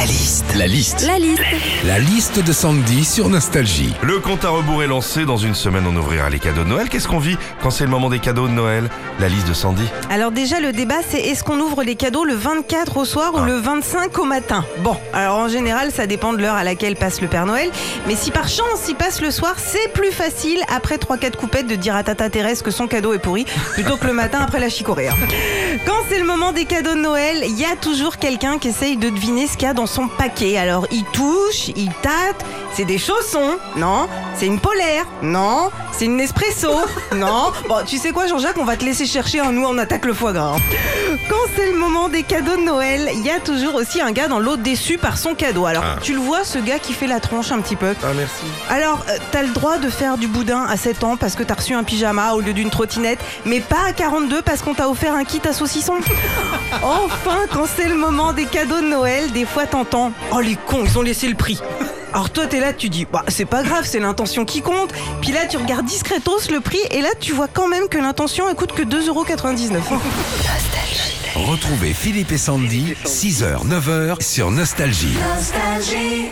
La liste. La liste. La liste. La liste de Sandy sur Nostalgie. Le compte à rebours est lancé. Dans une semaine, on ouvrira les cadeaux de Noël. Qu'est-ce qu'on vit quand c'est le moment des cadeaux de Noël? La liste de Sandy. Alors déjà le débat c'est est-ce qu'on ouvre les cadeaux le 24 au soir ou le 25 au matin? Bon, alors en général ça dépend de l'heure à laquelle passe le Père Noël, mais si par chance il passe le soir, c'est plus facile après 3-4 coupettes de dire à Tata Thérèse que son cadeau est pourri, plutôt que le matin après la chicorée. hein. Quand c'est le moment des cadeaux de Noël, il y a toujours quelqu'un qui essaye de deviner ce qu'il y a dans son paquet. Alors il touche, il tâte, c'est des chaussons, non? C'est une polaire, non? C'est une Nespresso, non? Bon, tu sais quoi Jean-Jacques, on va te laisser chercher, hein, nous on attaque le foie gras. hein. Quand c'est le moment des cadeaux de Noël, il y a toujours aussi un gars dans l'eau déçu par son cadeau. Alors Ah. tu le vois, ce gars qui fait la tronche un petit peu? Ah, merci. Alors, euh, t'as le droit de faire du boudin à 7 ans parce que t'as reçu un pyjama au lieu d'une trottinette, mais pas à 42 parce qu'on t'a offert un kit à saucisson. Enfin, quand c'est le moment des cadeaux de Noël, des fois t'entends Oh les cons, ils ont laissé le prix. Alors toi t'es là, tu dis bah c'est pas grave, c'est l'intention qui compte. Puis là tu regardes discretos le prix et là tu vois quand même que l'intention elle coûte que 2,99€. Retrouvez Philippe et Sandy, 6h, 9h sur Nostalgie. Nostalgie.